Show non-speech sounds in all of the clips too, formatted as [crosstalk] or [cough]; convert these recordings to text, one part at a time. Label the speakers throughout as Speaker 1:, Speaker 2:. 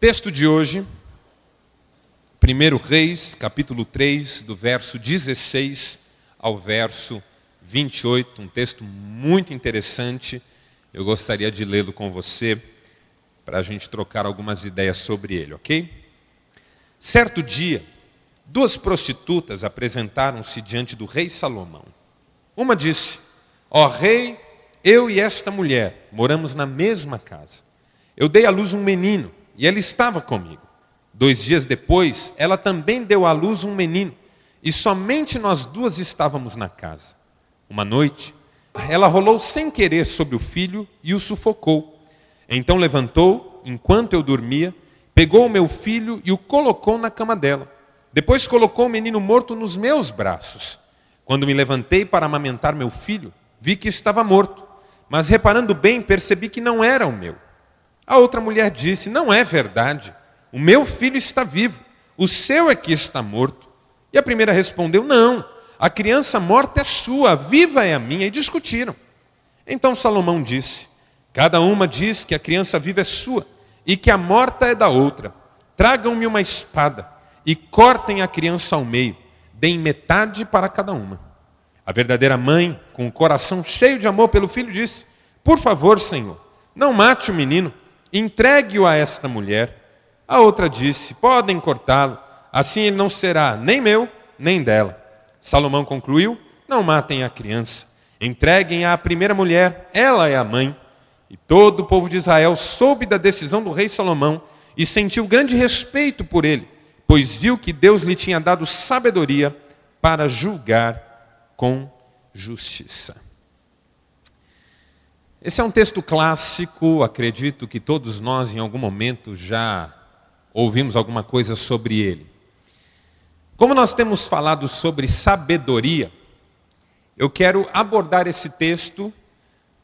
Speaker 1: Texto de hoje, 1 Reis, capítulo 3, do verso 16 ao verso 28, um texto muito interessante. Eu gostaria de lê-lo com você para a gente trocar algumas ideias sobre ele, ok? Certo dia, duas prostitutas apresentaram-se diante do rei Salomão. Uma disse: Ó oh, rei, eu e esta mulher moramos na mesma casa. Eu dei à luz um menino e ela estava comigo. Dois dias depois, ela também deu à luz um menino e somente nós duas estávamos na casa. Uma noite, ela rolou sem querer sobre o filho e o sufocou. Então levantou, enquanto eu dormia, pegou o meu filho e o colocou na cama dela. Depois colocou o menino morto nos meus braços. Quando me levantei para amamentar meu filho, vi que estava morto, mas reparando bem, percebi que não era o meu. A outra mulher disse: Não é verdade, o meu filho está vivo, o seu é que está morto. E a primeira respondeu: Não, a criança morta é sua, viva é a minha. E discutiram. Então Salomão disse: Cada uma diz que a criança viva é sua e que a morta é da outra. Tragam-me uma espada e cortem a criança ao meio, deem metade para cada uma. A verdadeira mãe, com o coração cheio de amor pelo filho, disse: Por favor, Senhor, não mate o menino, entregue-o a esta mulher. A outra disse: Podem cortá-lo, assim ele não será nem meu, nem dela. Salomão concluiu: Não matem a criança, entreguem-a à primeira mulher, ela é a mãe. E todo o povo de Israel soube da decisão do rei Salomão e sentiu grande respeito por ele, pois viu que Deus lhe tinha dado sabedoria para julgar com justiça. Esse é um texto clássico, acredito que todos nós em algum momento já ouvimos alguma coisa sobre ele. Como nós temos falado sobre sabedoria, eu quero abordar esse texto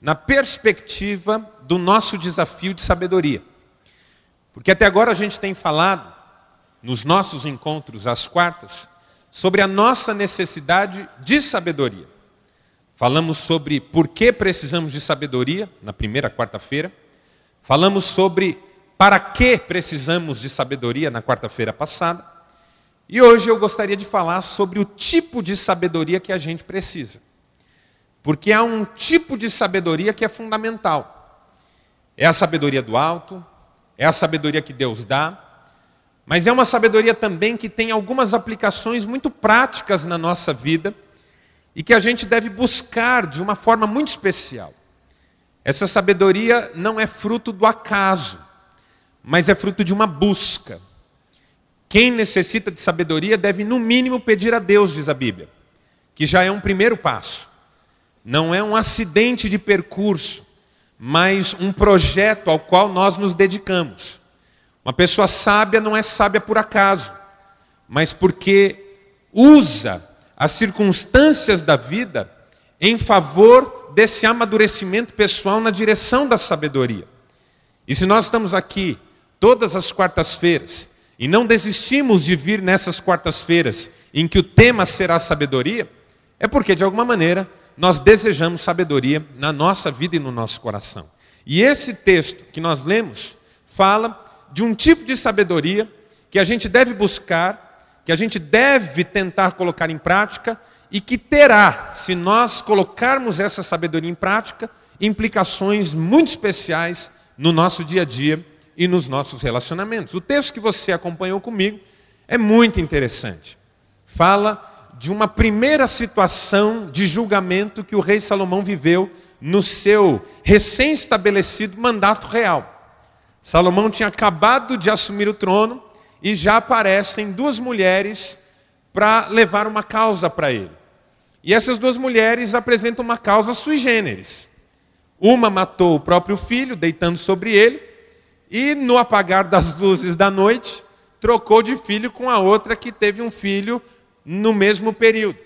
Speaker 1: na perspectiva do nosso desafio de sabedoria. Porque até agora a gente tem falado, nos nossos encontros às quartas, sobre a nossa necessidade de sabedoria. Falamos sobre por que precisamos de sabedoria, na primeira quarta-feira. Falamos sobre para que precisamos de sabedoria, na quarta-feira passada. E hoje eu gostaria de falar sobre o tipo de sabedoria que a gente precisa. Porque há um tipo de sabedoria que é fundamental. É a sabedoria do alto, é a sabedoria que Deus dá, mas é uma sabedoria também que tem algumas aplicações muito práticas na nossa vida e que a gente deve buscar de uma forma muito especial. Essa sabedoria não é fruto do acaso, mas é fruto de uma busca. Quem necessita de sabedoria deve, no mínimo, pedir a Deus, diz a Bíblia, que já é um primeiro passo. Não é um acidente de percurso, mas um projeto ao qual nós nos dedicamos. Uma pessoa sábia não é sábia por acaso, mas porque usa as circunstâncias da vida em favor desse amadurecimento pessoal na direção da sabedoria. E se nós estamos aqui todas as quartas-feiras e não desistimos de vir nessas quartas-feiras em que o tema será sabedoria, é porque de alguma maneira nós desejamos sabedoria na nossa vida e no nosso coração. E esse texto que nós lemos fala de um tipo de sabedoria que a gente deve buscar, que a gente deve tentar colocar em prática e que terá, se nós colocarmos essa sabedoria em prática, implicações muito especiais no nosso dia a dia e nos nossos relacionamentos. O texto que você acompanhou comigo é muito interessante. Fala de uma primeira situação de julgamento que o rei Salomão viveu no seu recém-estabelecido mandato real. Salomão tinha acabado de assumir o trono e já aparecem duas mulheres para levar uma causa para ele. E essas duas mulheres apresentam uma causa sui generis. Uma matou o próprio filho, deitando sobre ele, e no apagar das luzes da noite, trocou de filho com a outra que teve um filho no mesmo período.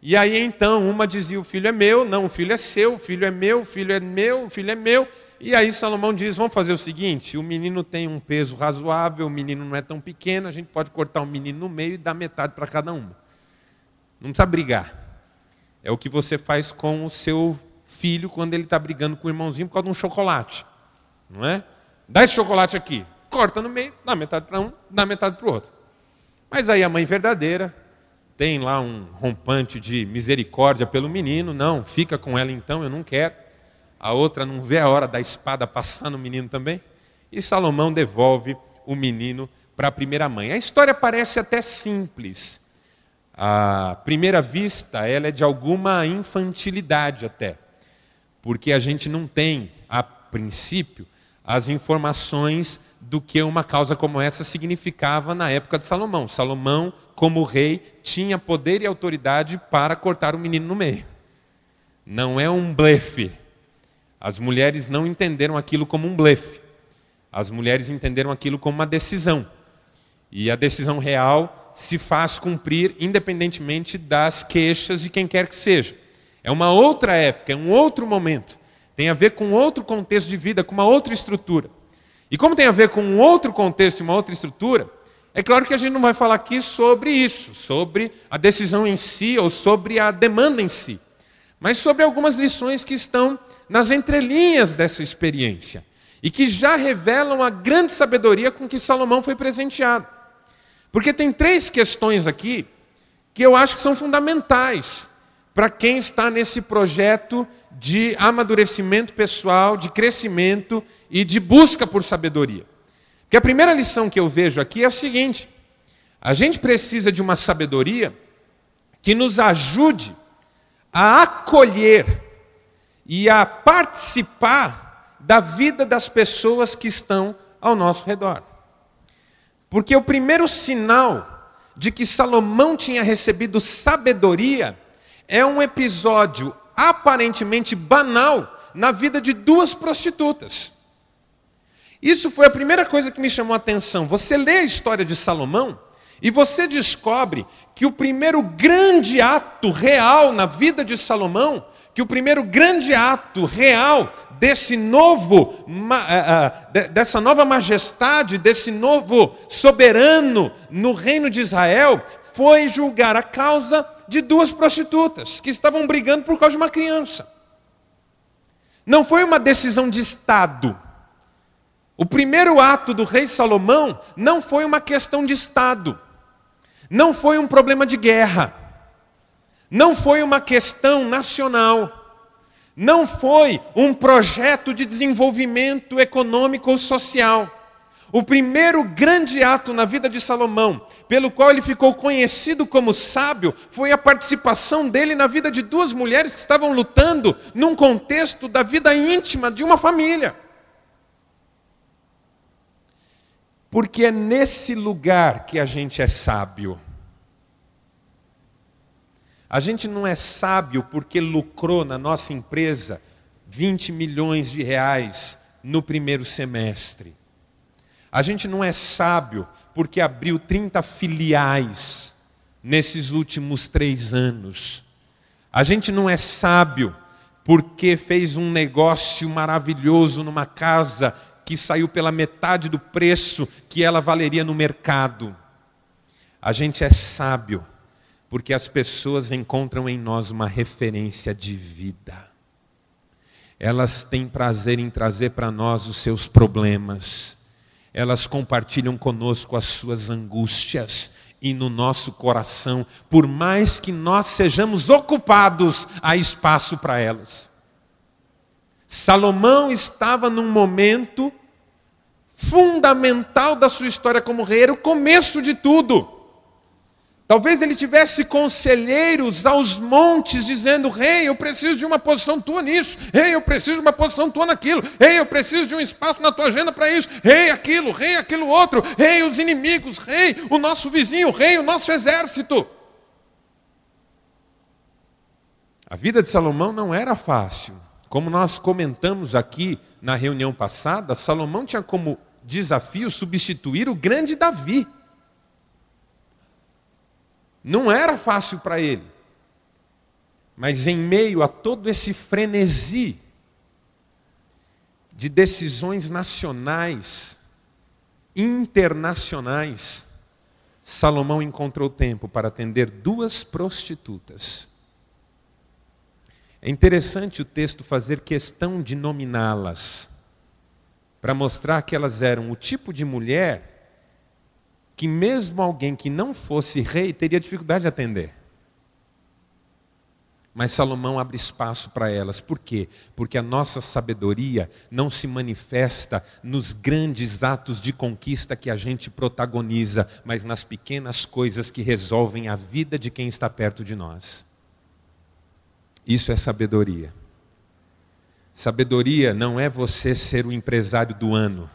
Speaker 1: E aí então uma dizia: o filho é meu, não, o filho é seu, o filho é meu, o filho é meu, o filho é meu. E aí Salomão diz: vamos fazer o seguinte: o menino tem um peso razoável, o menino não é tão pequeno, a gente pode cortar o menino no meio e dar metade para cada uma. Não precisa brigar. É o que você faz com o seu filho quando ele está brigando com o irmãozinho por causa de um chocolate. Não é? Dá esse chocolate aqui. corta no meio, dá metade para um, dá metade para o outro. Mas aí a mãe verdadeira tem lá um rompante de misericórdia pelo menino, não, fica com ela então, eu não quero. A outra não vê a hora da espada passar no menino também. E Salomão devolve o menino para a primeira mãe. A história parece até simples. À primeira vista, ela é de alguma infantilidade até. Porque a gente não tem, a princípio, as informações do que uma causa como essa significava na época de Salomão. Salomão, como rei, tinha poder e autoridade para cortar o menino no meio. Não é um blefe. As mulheres não entenderam aquilo como um blefe. As mulheres entenderam aquilo como uma decisão. E a decisão real se faz cumprir independentemente das queixas de quem quer que seja. É uma outra época, é um outro momento. Tem a ver com outro contexto de vida, com uma outra estrutura. E como tem a ver com um outro contexto e uma outra estrutura, é claro que a gente não vai falar aqui sobre isso, sobre a decisão em si ou sobre a demanda em si, mas sobre algumas lições que estão nas entrelinhas dessa experiência e que já revelam a grande sabedoria com que Salomão foi presenteado. Porque tem três questões aqui que eu acho que são fundamentais para quem está nesse projeto de amadurecimento pessoal, de crescimento e de busca por sabedoria. Porque a primeira lição que eu vejo aqui é a seguinte: a gente precisa de uma sabedoria que nos ajude a acolher e a participar da vida das pessoas que estão ao nosso redor. Porque o primeiro sinal de que Salomão tinha recebido sabedoria é um episódio aparentemente banal na vida de duas prostitutas. Isso foi a primeira coisa que me chamou a atenção. Você lê a história de Salomão e você descobre que o primeiro grande ato real na vida de Salomão, que o primeiro grande ato real desse novo, eh, eh, dessa nova majestade, desse novo soberano no reino de Israel, foi julgar a causa de duas prostitutas que estavam brigando por causa de uma criança. Não foi uma decisão de Estado. O primeiro ato do rei Salomão não foi uma questão de Estado. Não foi um problema de guerra. Não foi uma questão nacional. Não foi um projeto de desenvolvimento econômico ou social. O primeiro grande ato na vida de Salomão, pelo qual ele ficou conhecido como sábio, foi a participação dele na vida de duas mulheres que estavam lutando num contexto da vida íntima de uma família. Porque é nesse lugar que a gente é sábio. A gente não é sábio porque lucrou na nossa empresa 20 milhões de reais no primeiro semestre. A gente não é sábio porque abriu 30 filiais nesses últimos três anos. A gente não é sábio porque fez um negócio maravilhoso numa casa que saiu pela metade do preço que ela valeria no mercado. A gente é sábio porque as pessoas encontram em nós uma referência de vida. Elas têm prazer em trazer para nós os seus problemas elas compartilham conosco as suas angústias e no nosso coração, por mais que nós sejamos ocupados, há espaço para elas. Salomão estava num momento fundamental da sua história como rei, era o começo de tudo. Talvez ele tivesse conselheiros aos montes dizendo: Rei, eu preciso de uma posição tua nisso. Rei, eu preciso de uma posição tua naquilo. Rei, eu preciso de um espaço na tua agenda para isso. Rei, aquilo. Rei, aquilo outro. Rei, os inimigos. Rei, o nosso vizinho. Rei, o nosso exército. A vida de Salomão não era fácil. Como nós comentamos aqui na reunião passada, Salomão tinha como desafio substituir o grande Davi. Não era fácil para ele. Mas em meio a todo esse frenesi de decisões nacionais, internacionais, Salomão encontrou tempo para atender duas prostitutas. É interessante o texto fazer questão de nominá-las, para mostrar que elas eram o tipo de mulher que, mesmo alguém que não fosse rei, teria dificuldade de atender. Mas Salomão abre espaço para elas. Por quê? Porque a nossa sabedoria não se manifesta nos grandes atos de conquista que a gente protagoniza, mas nas pequenas coisas que resolvem a vida de quem está perto de nós. Isso é sabedoria. Sabedoria não é você ser o empresário do ano.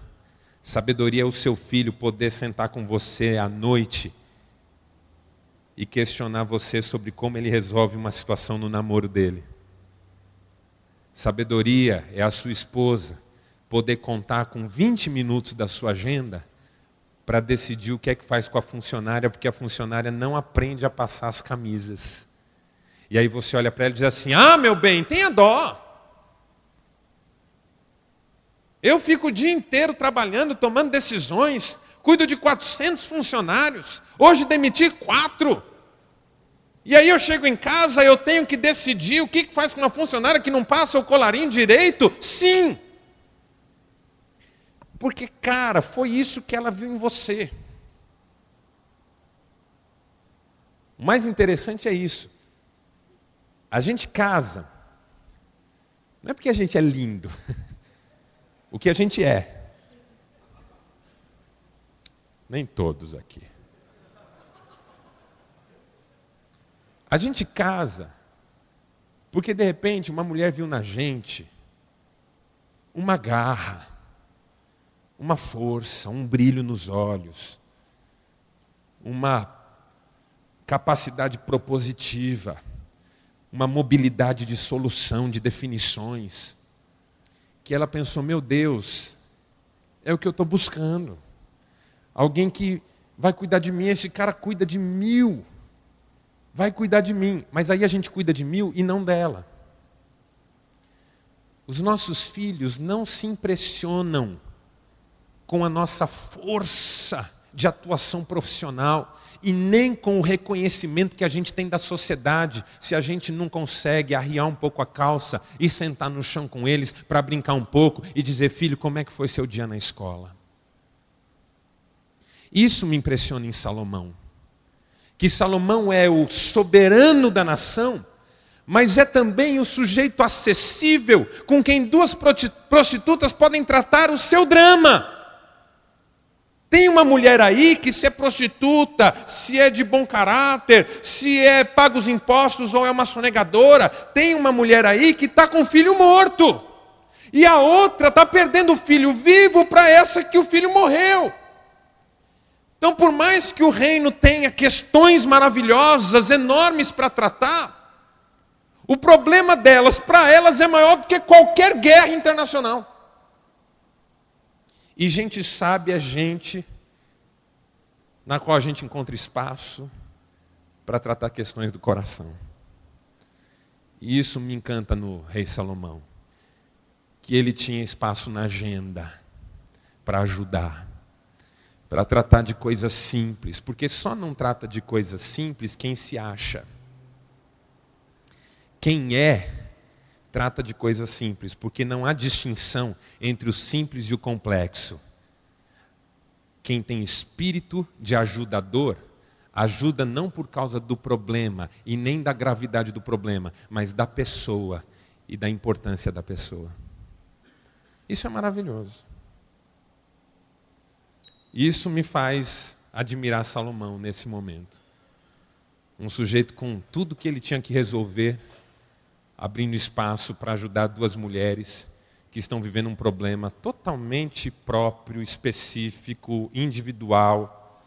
Speaker 1: Sabedoria é o seu filho poder sentar com você à noite e questionar você sobre como ele resolve uma situação no namoro dele. Sabedoria é a sua esposa poder contar com 20 minutos da sua agenda para decidir o que é que faz com a funcionária, porque a funcionária não aprende a passar as camisas. E aí você olha para ela e diz assim: Ah, meu bem, tenha dó. Eu fico o dia inteiro trabalhando, tomando decisões, cuido de 400 funcionários, hoje demiti quatro. E aí eu chego em casa, eu tenho que decidir o que faz com uma funcionária que não passa o colarinho direito? Sim. Porque, cara, foi isso que ela viu em você. O mais interessante é isso. A gente casa, não é porque a gente é lindo, [laughs] o que a gente é. Nem todos aqui. A gente casa porque de repente uma mulher viu na gente uma garra, uma força, um brilho nos olhos, uma capacidade propositiva, uma mobilidade de solução, de definições, que ela pensou: meu Deus, é o que eu estou buscando. Alguém que vai cuidar de mim, esse cara cuida de mil vai cuidar de mim, mas aí a gente cuida de mil e não dela. Os nossos filhos não se impressionam com a nossa força de atuação profissional e nem com o reconhecimento que a gente tem da sociedade, se a gente não consegue arriar um pouco a calça e sentar no chão com eles para brincar um pouco e dizer: filho, como é que foi seu dia na escola? Isso me impressiona em Salomão que Salomão é o soberano da nação, mas é também o sujeito acessível com quem duas prostitutas podem tratar o seu drama. Tem uma mulher aí que, se é prostituta, se é de bom caráter, se é paga os impostos ou é uma sonegadora, tem uma mulher aí que está com o filho morto. E a outra está perdendo o filho vivo para essa que o filho morreu. Então, por mais que o reino tenha questões maravilhosas, enormes para tratar, o problema delas, para elas, é maior do que qualquer guerra internacional. E gente sábia é gente na qual a gente encontra espaço para tratar questões do coração. E isso me encanta no rei Salomão, que ele tinha espaço na agenda para ajudar para tratar de coisas simples, porque só não trata de coisas simples quem se acha. Quem é, trata de coisas simples, porque não há distinção entre o simples e o complexo. Quem tem espírito de ajudador, ajuda não por causa do problema e nem da gravidade do problema, mas da pessoa e da importância da pessoa. Isso é maravilhoso. Isso me faz admirar Salomão nesse momento. Um sujeito com tudo que ele tinha que resolver, abrindo espaço para ajudar duas mulheres que estão vivendo um problema totalmente próprio, específico, individual.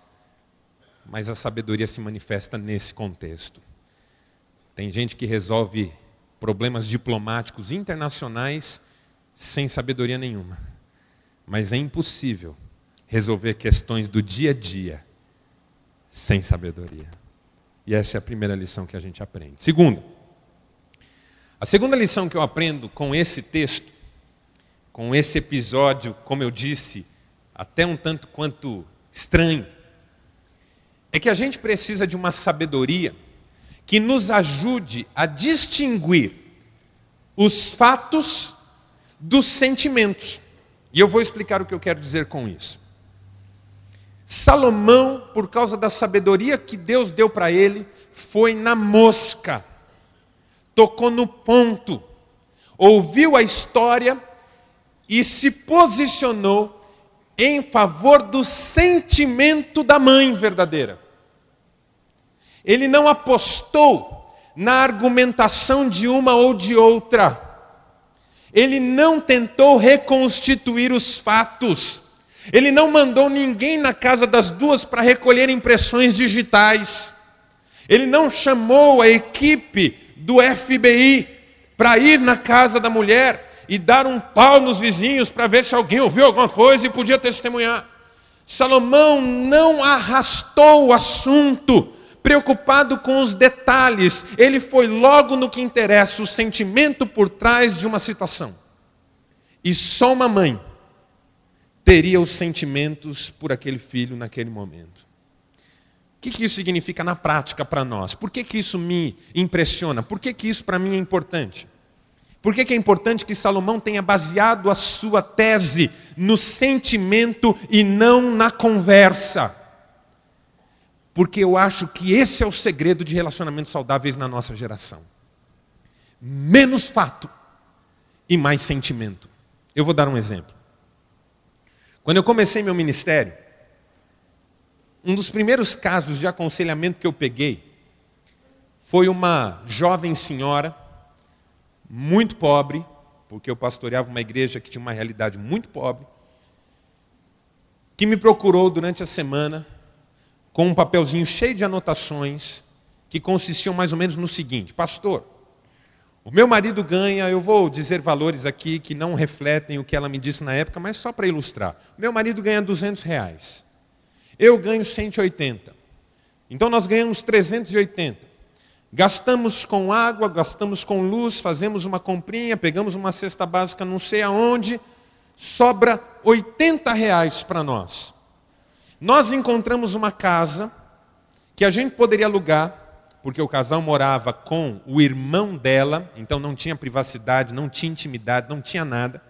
Speaker 1: Mas a sabedoria se manifesta nesse contexto. Tem gente que resolve problemas diplomáticos internacionais sem sabedoria nenhuma. Mas é impossível resolver questões do dia a dia sem sabedoria. E essa é a primeira lição que a gente aprende. Segunda, a segunda lição que eu aprendo com esse texto, com esse episódio, como eu disse, até um tanto quanto estranho, é que a gente precisa de uma sabedoria que nos ajude a distinguir os fatos dos sentimentos. E eu vou explicar o que eu quero dizer com isso. Salomão, por causa da sabedoria que Deus deu para ele, foi na mosca, tocou no ponto, ouviu a história e se posicionou em favor do sentimento da mãe verdadeira. Ele não apostou na argumentação de uma ou de outra. Ele não tentou reconstituir os fatos. Ele não mandou ninguém na casa das duas para recolher impressões digitais. Ele não chamou a equipe do FBI para ir na casa da mulher e dar um pau nos vizinhos para ver se alguém ouviu alguma coisa e podia testemunhar. Salomão não arrastou o assunto, preocupado com os detalhes, ele foi logo no que interessa, o sentimento por trás de uma situação. E só uma mãe teria os sentimentos por aquele filho naquele momento. Que, que isso significa na prática para nós? Por que, que isso me impressiona? Por que, que isso para mim é importante? Por que, que é importante que Salomão tenha baseado a sua tese no sentimento e não na conversa? Porque eu acho que esse é o segredo de relacionamentos saudáveis na nossa geração. Menos fato e mais sentimento. Eu vou dar um exemplo. Quando eu comecei meu ministério, um dos primeiros casos de aconselhamento que eu peguei foi uma jovem senhora muito pobre, porque eu pastoreava uma igreja que tinha uma realidade muito pobre, que me procurou durante a semana com um papelzinho cheio de anotações que consistiam mais ou menos no seguinte: Pastor, o meu marido ganha, eu vou dizer valores aqui que não refletem o que ela me disse na época, mas só para ilustrar. Meu marido ganha 200 reais. Eu ganho 180. Então nós ganhamos 380. Gastamos com água, gastamos com luz, fazemos uma comprinha, pegamos uma cesta básica não sei aonde, sobra 80 reais para nós. Nós encontramos uma casa que a gente poderia alugar, porque o casal morava com o irmão dela, então não tinha privacidade, não tinha intimidade, não tinha nada.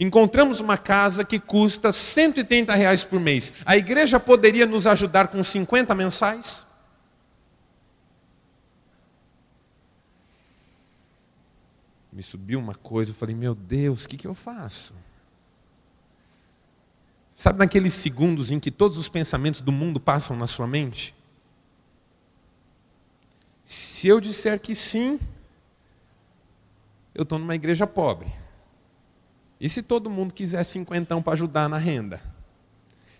Speaker 1: Encontramos uma casa que custa 130 reais por mês. A igreja poderia nos ajudar com 50 mensais? me subiu uma coisa, eu falei, meu Deus, o que, que eu faço? Sabe naqueles segundos em que todos os pensamentos do mundo passam na sua mente? Se eu disser que sim, eu estou numa igreja pobre. E se todo mundo quiser cinquentão para ajudar na renda?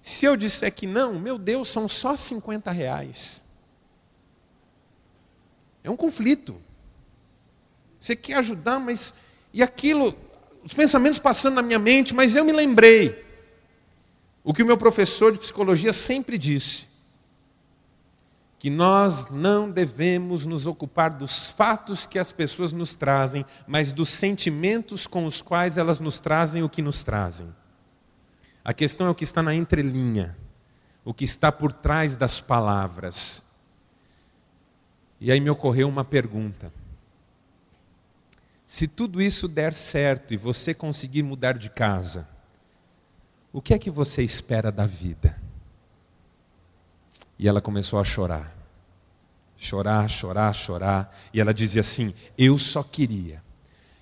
Speaker 1: Se eu disser que não, meu Deus, são só 50 reais. É um conflito. Você quer ajudar, mas. E aquilo, os pensamentos passando na minha mente, mas eu me lembrei. O que o meu professor de psicologia sempre disse: que nós não devemos nos ocupar dos fatos que as pessoas nos trazem, mas dos sentimentos com os quais elas nos trazem o que nos trazem. A questão é o que está na entrelinha, o que está por trás das palavras. E aí me ocorreu uma pergunta. Se tudo isso der certo e você conseguir mudar de casa, o que é que você espera da vida? E ela começou a chorar. Chorar, chorar, chorar. E ela dizia assim: Eu só queria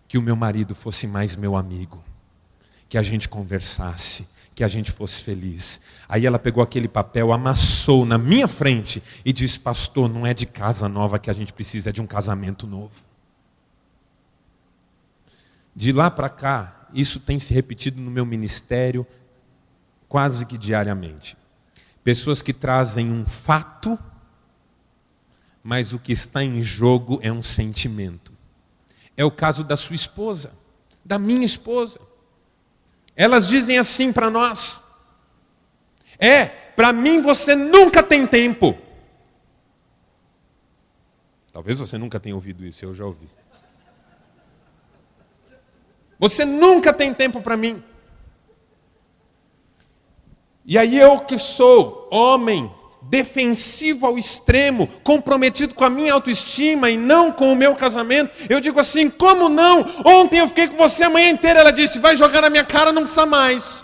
Speaker 1: que o meu marido fosse mais meu amigo, que a gente conversasse, que a gente fosse feliz. Aí ela pegou aquele papel, amassou na minha frente e disse: Pastor, não é de casa nova que a gente precisa, é de um casamento novo. De lá para cá, isso tem se repetido no meu ministério quase que diariamente. Pessoas que trazem um fato, mas o que está em jogo é um sentimento. É o caso da sua esposa, da minha esposa. Elas dizem assim para nós: É, para mim você nunca tem tempo. Talvez você nunca tenha ouvido isso, eu já ouvi. Você nunca tem tempo para mim. E aí eu que sou homem, defensivo ao extremo, comprometido com a minha autoestima e não com o meu casamento. Eu digo assim: como não? Ontem eu fiquei com você a manhã inteira. Ela disse: vai jogar na minha cara, não precisa mais.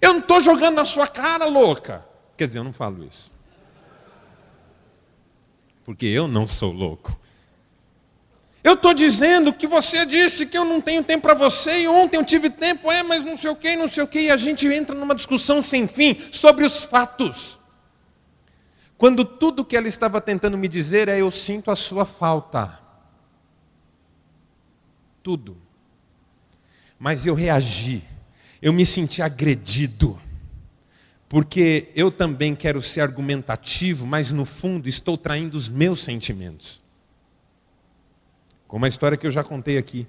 Speaker 1: Eu não estou jogando na sua cara, louca. Quer dizer, eu não falo isso. Porque eu não sou louco. Eu estou dizendo que você disse que eu não tenho tempo para você e ontem eu tive tempo, é, mas não sei o que, não sei o que, e a gente entra numa discussão sem fim sobre os fatos. Quando tudo que ela estava tentando me dizer é eu sinto a sua falta. Tudo. Mas eu reagi, eu me senti agredido, porque eu também quero ser argumentativo, mas no fundo estou traindo os meus sentimentos. Como a história que eu já contei aqui.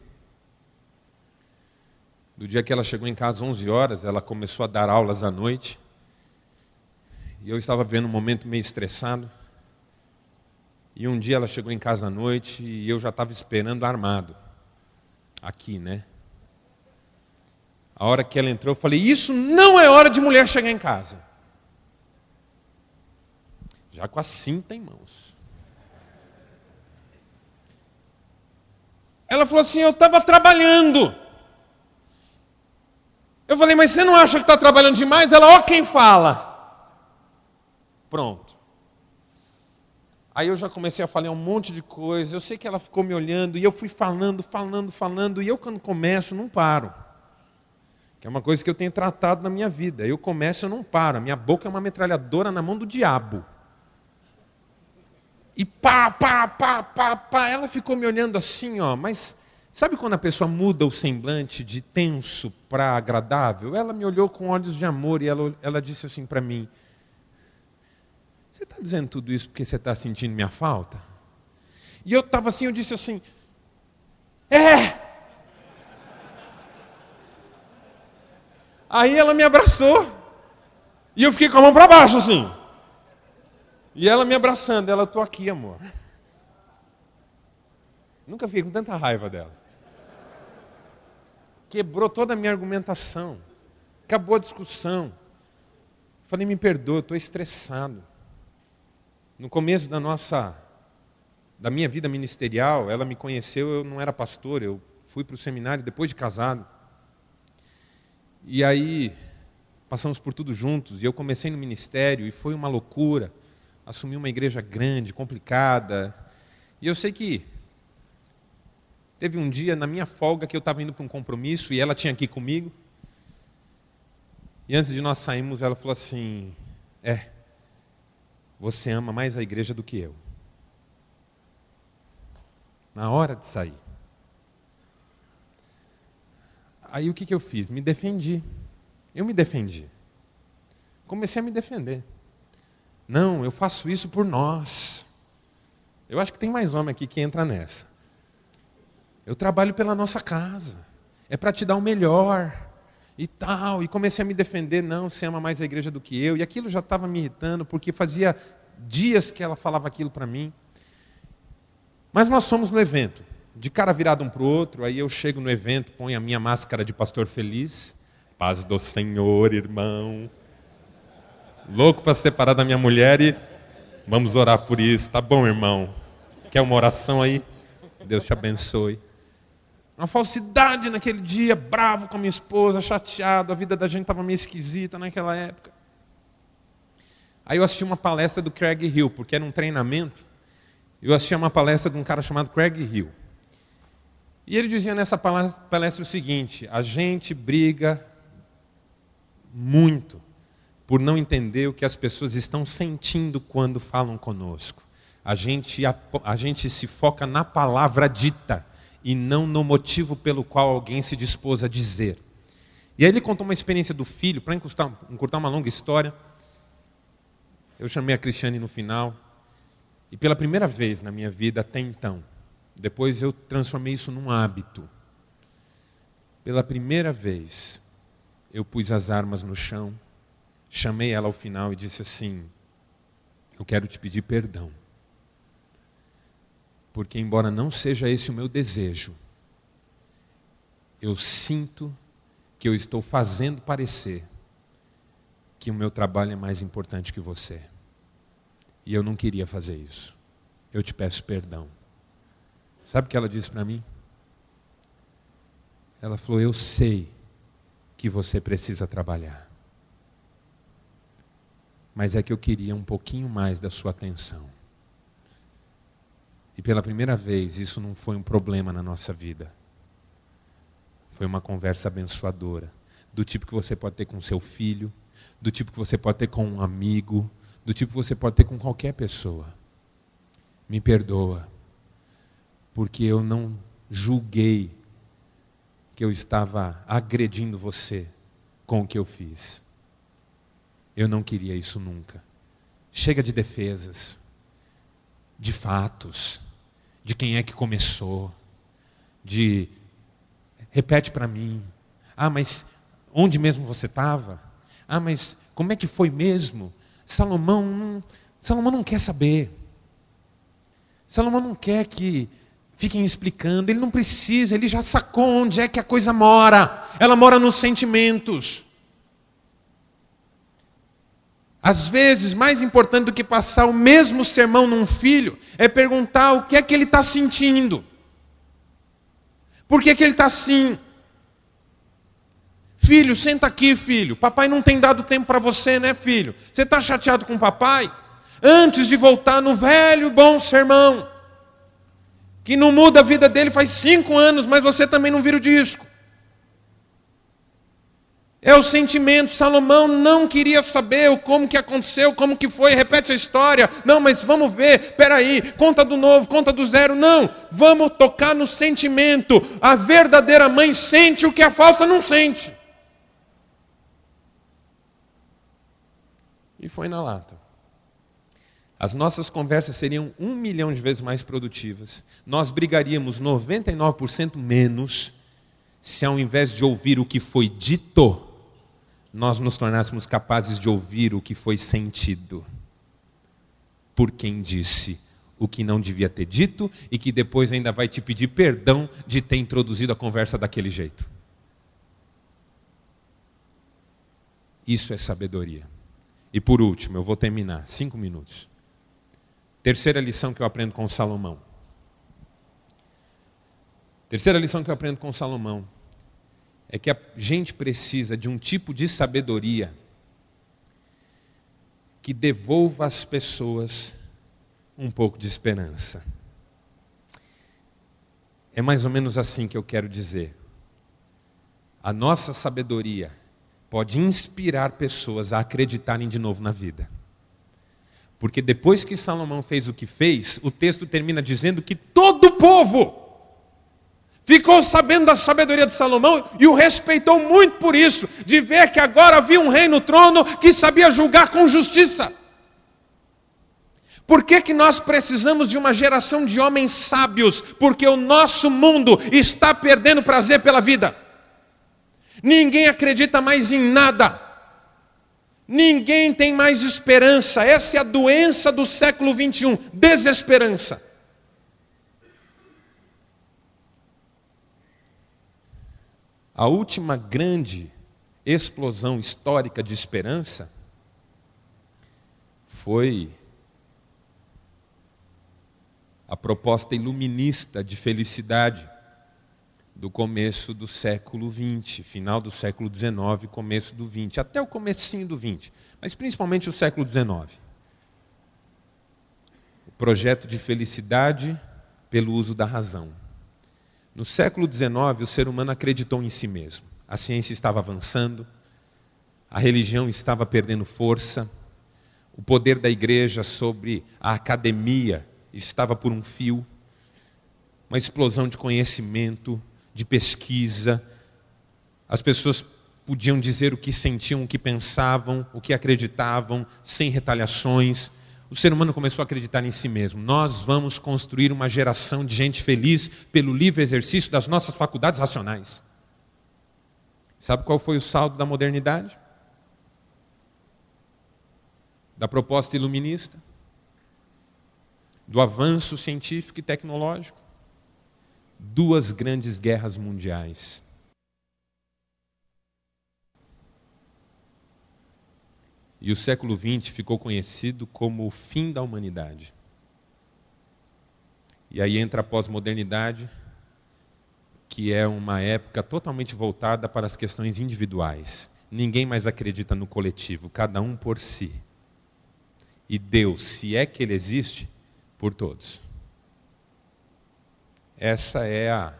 Speaker 1: Do dia que ela chegou em casa às 11 horas, ela começou a dar aulas à noite. E eu estava vendo um momento meio estressado. E um dia ela chegou em casa à noite e eu já estava esperando armado. Aqui, né? A hora que ela entrou, eu falei: Isso não é hora de mulher chegar em casa. Já com a cinta em mãos. Ela falou assim: Eu estava trabalhando. Eu falei, mas você não acha que está trabalhando demais? Ela, ó, quem fala. Pronto. Aí eu já comecei a falar um monte de coisa. Eu sei que ela ficou me olhando e eu fui falando, falando, falando. E eu, quando começo, não paro. Que é uma coisa que eu tenho tratado na minha vida. Eu começo, eu não paro. A minha boca é uma metralhadora na mão do diabo. E pá, pá, pá, pá, pá. Ela ficou me olhando assim, ó, mas sabe quando a pessoa muda o semblante de tenso para agradável? Ela me olhou com olhos de amor e ela, ela disse assim para mim: Você está dizendo tudo isso porque você está sentindo minha falta? E eu estava assim, eu disse assim: É! Aí ela me abraçou. E eu fiquei com a mão para baixo assim. E ela me abraçando, ela, estou aqui, amor. Nunca fiquei com tanta raiva dela. Quebrou toda a minha argumentação. Acabou a discussão. Falei, me perdoa, estou estressado. No começo da nossa, da minha vida ministerial, ela me conheceu, eu não era pastor, eu fui para o seminário depois de casado. E aí, passamos por tudo juntos, e eu comecei no ministério, e foi uma loucura assumir uma igreja grande, complicada. E eu sei que teve um dia na minha folga que eu estava indo para um compromisso e ela tinha aqui comigo. E antes de nós sairmos, ela falou assim: É, você ama mais a igreja do que eu. Na hora de sair. Aí o que, que eu fiz? Me defendi. Eu me defendi. Comecei a me defender. Não, eu faço isso por nós. Eu acho que tem mais homem aqui que entra nessa. Eu trabalho pela nossa casa. É para te dar o melhor. E tal. E comecei a me defender. Não, você ama mais a igreja do que eu. E aquilo já estava me irritando, porque fazia dias que ela falava aquilo para mim. Mas nós somos no evento. De cara virado um para o outro. Aí eu chego no evento, ponho a minha máscara de pastor feliz. Paz do Senhor, irmão louco para separar da minha mulher e vamos orar por isso. Tá bom, irmão? Quer uma oração aí? Deus te abençoe. Uma falsidade naquele dia, bravo com a minha esposa, chateado, a vida da gente estava meio esquisita naquela época. Aí eu assisti uma palestra do Craig Hill, porque era um treinamento. Eu assisti uma palestra de um cara chamado Craig Hill. E ele dizia nessa palestra o seguinte: a gente briga muito por não entender o que as pessoas estão sentindo quando falam conosco. A gente, a, a gente se foca na palavra dita e não no motivo pelo qual alguém se dispôs a dizer. E aí ele contou uma experiência do filho, para encurtar, encurtar uma longa história. Eu chamei a Cristiane no final, e pela primeira vez na minha vida até então, depois eu transformei isso num hábito. Pela primeira vez, eu pus as armas no chão chamei ela ao final e disse assim: Eu quero te pedir perdão. Porque, embora não seja esse o meu desejo, eu sinto que eu estou fazendo parecer que o meu trabalho é mais importante que você. E eu não queria fazer isso. Eu te peço perdão. Sabe o que ela disse para mim? Ela falou: Eu sei que você precisa trabalhar. Mas é que eu queria um pouquinho mais da sua atenção. E pela primeira vez, isso não foi um problema na nossa vida. Foi uma conversa abençoadora. Do tipo que você pode ter com seu filho, do tipo que você pode ter com um amigo, do tipo que você pode ter com qualquer pessoa. Me perdoa, porque eu não julguei que eu estava agredindo você com o que eu fiz. Eu não queria isso nunca. Chega de defesas, de fatos, de quem é que começou, de repete para mim. Ah, mas onde mesmo você estava? Ah, mas como é que foi mesmo? Salomão não, Salomão não quer saber. Salomão não quer que fiquem explicando, ele não precisa, ele já sacou onde é que a coisa mora. Ela mora nos sentimentos. Às vezes, mais importante do que passar o mesmo sermão num filho, é perguntar o que é que ele está sentindo. Por que, que ele está assim? Filho, senta aqui, filho. Papai não tem dado tempo para você, né, filho? Você está chateado com o papai? Antes de voltar no velho bom sermão, que não muda a vida dele faz cinco anos, mas você também não vira o disco. É o sentimento. Salomão não queria saber como que aconteceu, como que foi, repete a história. Não, mas vamos ver, peraí, conta do novo, conta do zero. Não, vamos tocar no sentimento. A verdadeira mãe sente o que a falsa não sente. E foi na lata. As nossas conversas seriam um milhão de vezes mais produtivas. Nós brigaríamos 99% menos se, ao invés de ouvir o que foi dito, nós nos tornássemos capazes de ouvir o que foi sentido. Por quem disse o que não devia ter dito e que depois ainda vai te pedir perdão de ter introduzido a conversa daquele jeito. Isso é sabedoria. E por último, eu vou terminar, cinco minutos. Terceira lição que eu aprendo com Salomão. Terceira lição que eu aprendo com Salomão é que a gente precisa de um tipo de sabedoria que devolva às pessoas um pouco de esperança. É mais ou menos assim que eu quero dizer. A nossa sabedoria pode inspirar pessoas a acreditarem de novo na vida. Porque depois que Salomão fez o que fez, o texto termina dizendo que todo o povo ficou sabendo da sabedoria de Salomão e o respeitou muito por isso, de ver que agora havia um rei no trono que sabia julgar com justiça. Por que, que nós precisamos de uma geração de homens sábios? Porque o nosso mundo está perdendo prazer pela vida. Ninguém acredita mais em nada. Ninguém tem mais esperança. Essa é a doença do século 21, desesperança. A última grande explosão histórica de esperança foi a proposta iluminista de felicidade do começo do século XX, final do século XIX, começo do XX, até o comecinho do XX, mas principalmente o século XIX. O projeto de felicidade pelo uso da razão. No século XIX, o ser humano acreditou em si mesmo. A ciência estava avançando, a religião estava perdendo força, o poder da igreja sobre a academia estava por um fio, uma explosão de conhecimento, de pesquisa. As pessoas podiam dizer o que sentiam, o que pensavam, o que acreditavam, sem retaliações. O ser humano começou a acreditar em si mesmo. Nós vamos construir uma geração de gente feliz pelo livre exercício das nossas faculdades racionais. Sabe qual foi o saldo da modernidade? Da proposta iluminista? Do avanço científico e tecnológico? duas grandes guerras mundiais. E o século XX ficou conhecido como o fim da humanidade. E aí entra a pós-modernidade, que é uma época totalmente voltada para as questões individuais. Ninguém mais acredita no coletivo, cada um por si. E Deus, se é que Ele existe, por todos. Essa é a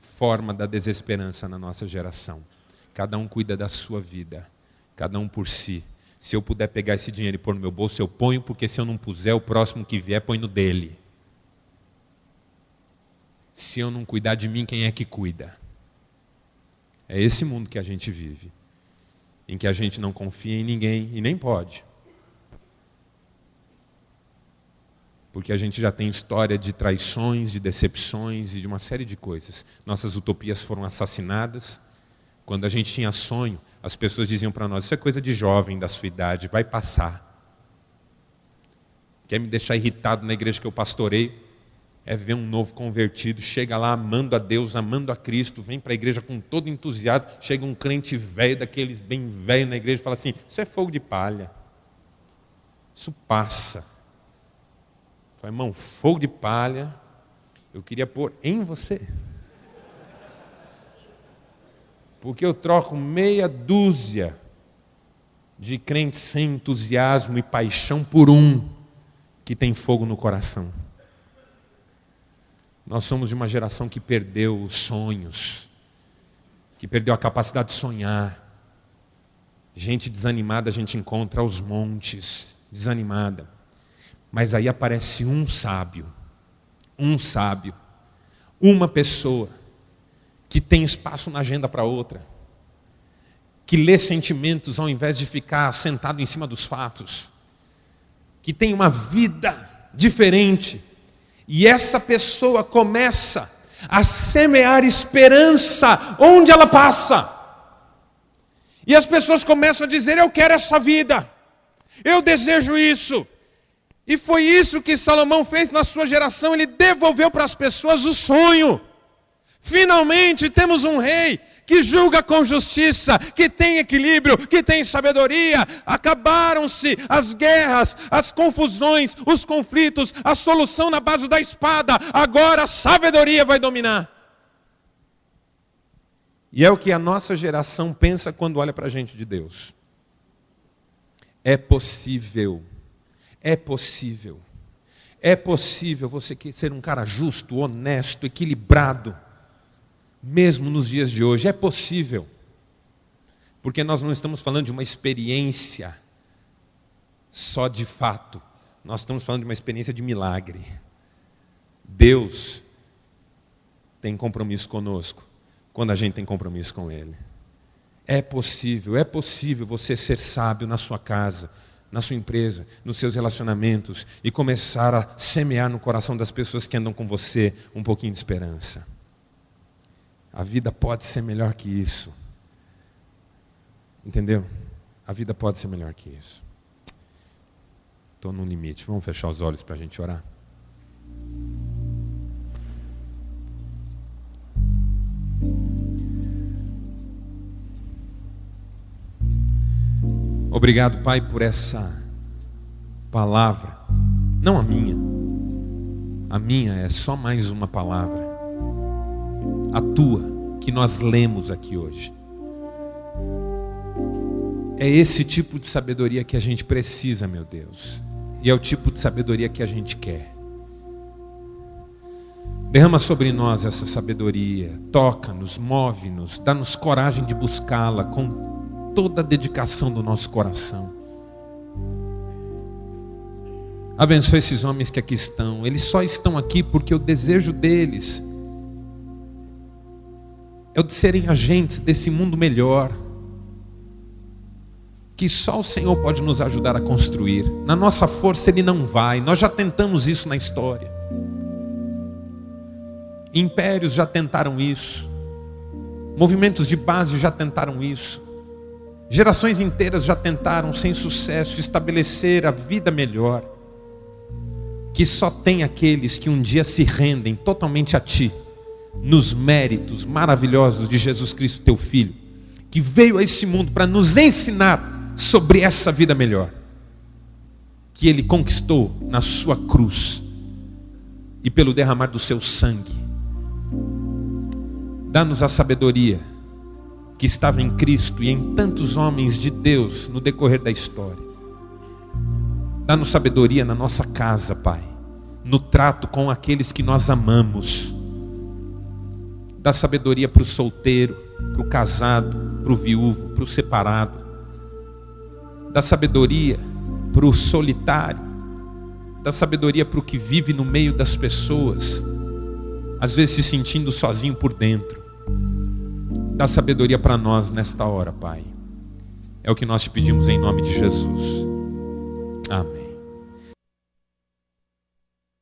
Speaker 1: forma da desesperança na nossa geração. Cada um cuida da sua vida, cada um por si. Se eu puder pegar esse dinheiro e pôr no meu bolso, eu ponho, porque se eu não puser, o próximo que vier põe no dele. Se eu não cuidar de mim, quem é que cuida? É esse mundo que a gente vive, em que a gente não confia em ninguém e nem pode. Porque a gente já tem história de traições, de decepções e de uma série de coisas. Nossas utopias foram assassinadas. Quando a gente tinha sonho, as pessoas diziam para nós: Isso é coisa de jovem da sua idade, vai passar. Quer me deixar irritado na igreja que eu pastorei? É ver um novo convertido, chega lá amando a Deus, amando a Cristo, vem para a igreja com todo entusiasmo. Chega um crente velho, daqueles bem velho na igreja, e fala assim: Isso é fogo de palha. Isso passa. Falei, irmão, fogo de palha, eu queria pôr em você. Porque eu troco meia dúzia de crentes sem entusiasmo e paixão por um que tem fogo no coração. Nós somos de uma geração que perdeu os sonhos, que perdeu a capacidade de sonhar. Gente desanimada a gente encontra aos montes, desanimada. Mas aí aparece um sábio, um sábio, uma pessoa que tem espaço na agenda para outra, que lê sentimentos ao invés de ficar sentado em cima dos fatos, que tem uma vida diferente, e essa pessoa começa a semear esperança onde ela passa. E as pessoas começam a dizer: Eu quero essa vida, eu desejo isso. E foi isso que Salomão fez na sua geração, ele devolveu para as pessoas o sonho. Finalmente temos um rei que julga com justiça, que tem equilíbrio, que tem sabedoria. Acabaram-se as guerras, as confusões, os conflitos, a solução na base da espada. Agora a sabedoria vai dominar. E é o que a nossa geração pensa quando olha para a gente de Deus. É possível é possível. É possível você ser um cara justo, honesto, equilibrado, mesmo nos dias de hoje. É possível. Porque nós não estamos falando de uma experiência só de fato. Nós estamos falando de uma experiência de milagre. Deus tem compromisso conosco quando a gente tem compromisso com Ele. É possível, é possível você ser sábio na sua casa, na sua empresa, nos seus relacionamentos e começar a semear no coração das pessoas que andam com você um pouquinho de esperança. A vida pode ser melhor que isso. Entendeu? A vida pode ser melhor que isso. Estou no limite. Vamos fechar os olhos para a gente orar. Obrigado, Pai, por essa palavra. Não a minha. A minha é só mais uma palavra. A tua, que nós lemos aqui hoje. É esse tipo de sabedoria que a gente precisa, meu Deus. E é o tipo de sabedoria que a gente quer. Derrama sobre nós essa sabedoria, toca-nos, move-nos, dá-nos coragem de buscá-la com toda a dedicação do nosso coração. Abençoe esses homens que aqui estão. Eles só estão aqui porque o desejo deles é o de serem agentes desse mundo melhor. Que só o Senhor pode nos ajudar a construir. Na nossa força Ele não vai. Nós já tentamos isso na história. Impérios já tentaram isso. Movimentos de base já tentaram isso. Gerações inteiras já tentaram, sem sucesso, estabelecer a vida melhor. Que só tem aqueles que um dia se rendem totalmente a Ti, nos méritos maravilhosos de Jesus Cristo, Teu Filho, que veio a esse mundo para nos ensinar sobre essa vida melhor que ele conquistou na sua cruz e pelo derramar do seu sangue. Dá-nos a sabedoria que estava em Cristo e em tantos homens de Deus no decorrer da história. Dá-nos sabedoria na nossa casa, Pai, no trato com aqueles que nós amamos. Dá sabedoria para o solteiro, para o casado, para o viúvo, para o separado. Dá sabedoria para o solitário. Dá sabedoria para o que vive no meio das pessoas, às vezes se sentindo sozinho por dentro. Dá sabedoria para nós nesta hora, Pai. É o que nós te pedimos em nome de Jesus. Amém.